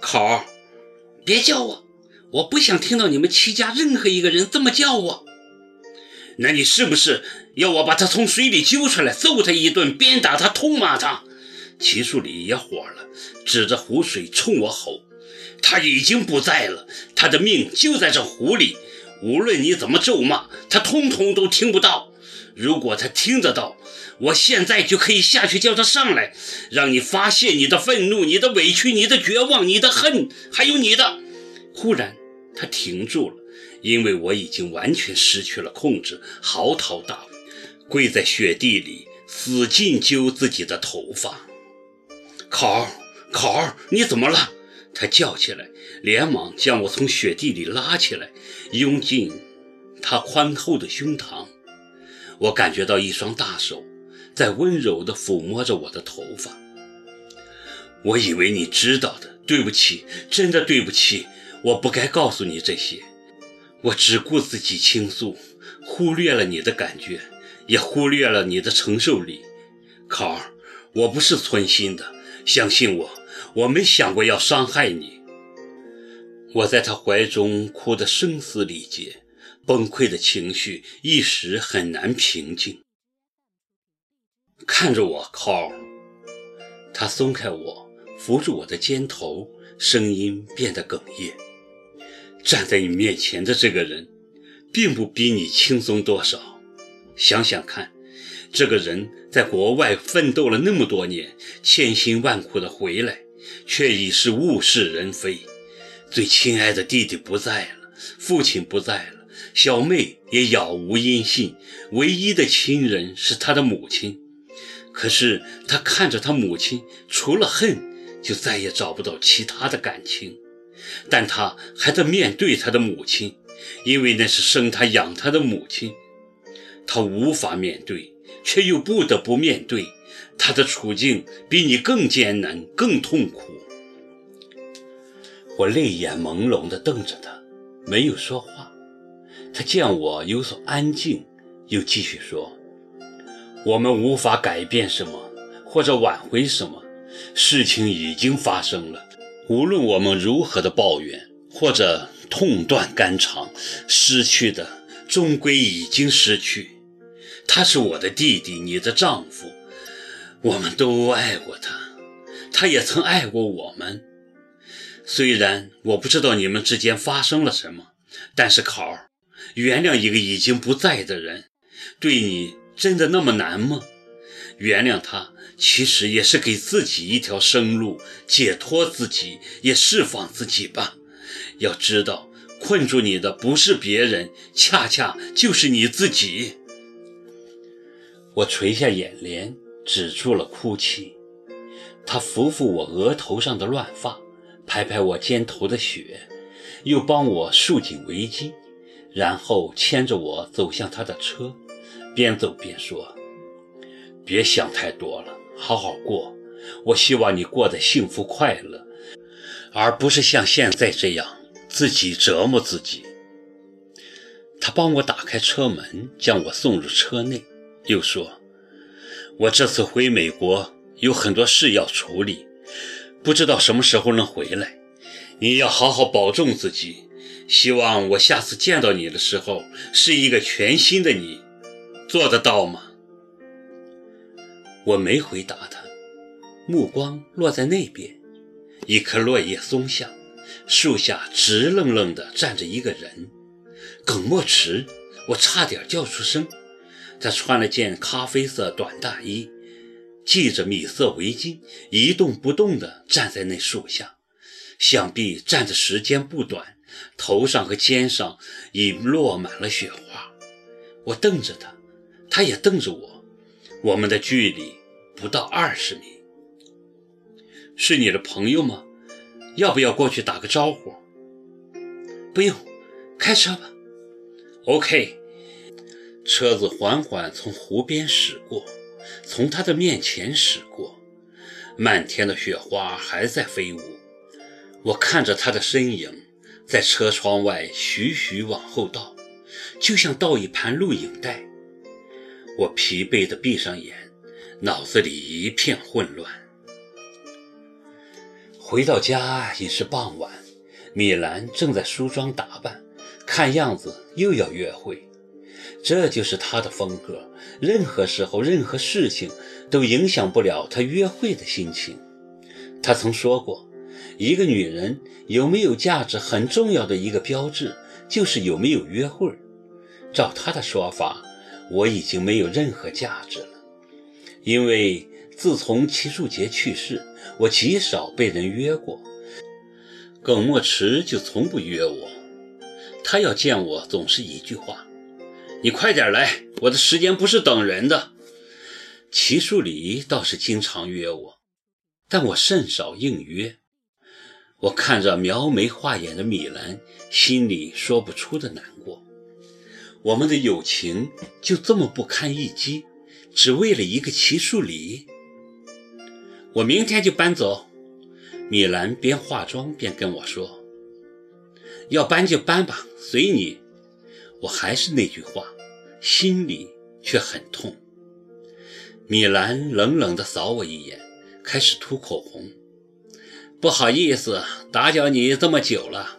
考，别叫我，我不想听到你们齐家任何一个人这么叫我。那你是不是要我把他从水里揪出来，揍他一顿，鞭打他，痛骂他？齐树礼也火了，指着湖水冲我吼：“他已经不在了，他的命就在这湖里。无论你怎么咒骂，他通通都听不到。如果他听得到，我现在就可以下去叫他上来，让你发泄你的愤怒、你的委屈、你的绝望、你的恨，还有你的……”忽然，他停住了。因为我已经完全失去了控制，嚎啕大哭，跪在雪地里，使劲揪自己的头发。考儿，考儿，你怎么了？他叫起来，连忙将我从雪地里拉起来，拥进他宽厚的胸膛。我感觉到一双大手在温柔地抚摸着我的头发。我以为你知道的，对不起，真的对不起，我不该告诉你这些。我只顾自己倾诉，忽略了你的感觉，也忽略了你的承受力。考儿，我不是存心的，相信我，我没想过要伤害你。我在他怀中哭得声嘶力竭，崩溃的情绪一时很难平静。看着我，，Carl，，他松开我，扶住我的肩头，声音变得哽咽。站在你面前的这个人，并不比你轻松多少。想想看，这个人在国外奋斗了那么多年，千辛万苦的回来，却已是物是人非。最亲爱的弟弟不在了，父亲不在了，小妹也杳无音信，唯一的亲人是她的母亲。可是她看着她母亲，除了恨，就再也找不到其他的感情。但他还得面对他的母亲，因为那是生他养他的母亲。他无法面对，却又不得不面对。他的处境比你更艰难，更痛苦。我泪眼朦胧地瞪着他，没有说话。他见我有所安静，又继续说：“我们无法改变什么，或者挽回什么，事情已经发生了。”无论我们如何的抱怨或者痛断肝肠，失去的终归已经失去。他是我的弟弟，你的丈夫，我们都爱过他，他也曾爱过我们。虽然我不知道你们之间发生了什么，但是考儿，原谅一个已经不在的人，对你真的那么难吗？原谅他。其实也是给自己一条生路，解脱自己，也释放自己吧。要知道，困住你的不是别人，恰恰就是你自己。我垂下眼帘，止住了哭泣。他抚抚我额头上的乱发，拍拍我肩头的雪，又帮我束紧围巾，然后牵着我走向他的车，边走边说：“别想太多了。”好好过，我希望你过得幸福快乐，而不是像现在这样自己折磨自己。他帮我打开车门，将我送入车内，又说：“我这次回美国有很多事要处理，不知道什么时候能回来。你要好好保重自己。希望我下次见到你的时候是一个全新的你，做得到吗？”我没回答他，目光落在那边，一棵落叶松下，树下直愣愣地站着一个人。耿墨池，我差点叫出声。他穿了件咖啡色短大衣，系着米色围巾，一动不动地站在那树下，想必站的时间不短，头上和肩上已落满了雪花。我瞪着他，他也瞪着我。我们的距离不到二十米，是你的朋友吗？要不要过去打个招呼？不用，开车吧。OK。车子缓缓从湖边驶过，从他的面前驶过，漫天的雪花还在飞舞。我看着他的身影在车窗外徐徐往后倒，就像倒一盘录影带。我疲惫地闭上眼，脑子里一片混乱。回到家已是傍晚，米兰正在梳妆打扮，看样子又要约会。这就是她的风格，任何时候、任何事情都影响不了她约会的心情。她曾说过，一个女人有没有价值，很重要的一个标志就是有没有约会。照她的说法，我已经没有任何价值了，因为自从齐树杰去世。我极少被人约过，耿墨池就从不约我。他要见我，总是一句话：“你快点来，我的时间不是等人的。”齐树礼倒是经常约我，但我甚少应约。我看着描眉画眼的米兰，心里说不出的难过。我们的友情就这么不堪一击，只为了一个齐树礼。我明天就搬走。米兰边化妆边跟我说：“要搬就搬吧，随你。”我还是那句话，心里却很痛。米兰冷冷地扫我一眼，开始涂口红。不好意思，打搅你这么久了。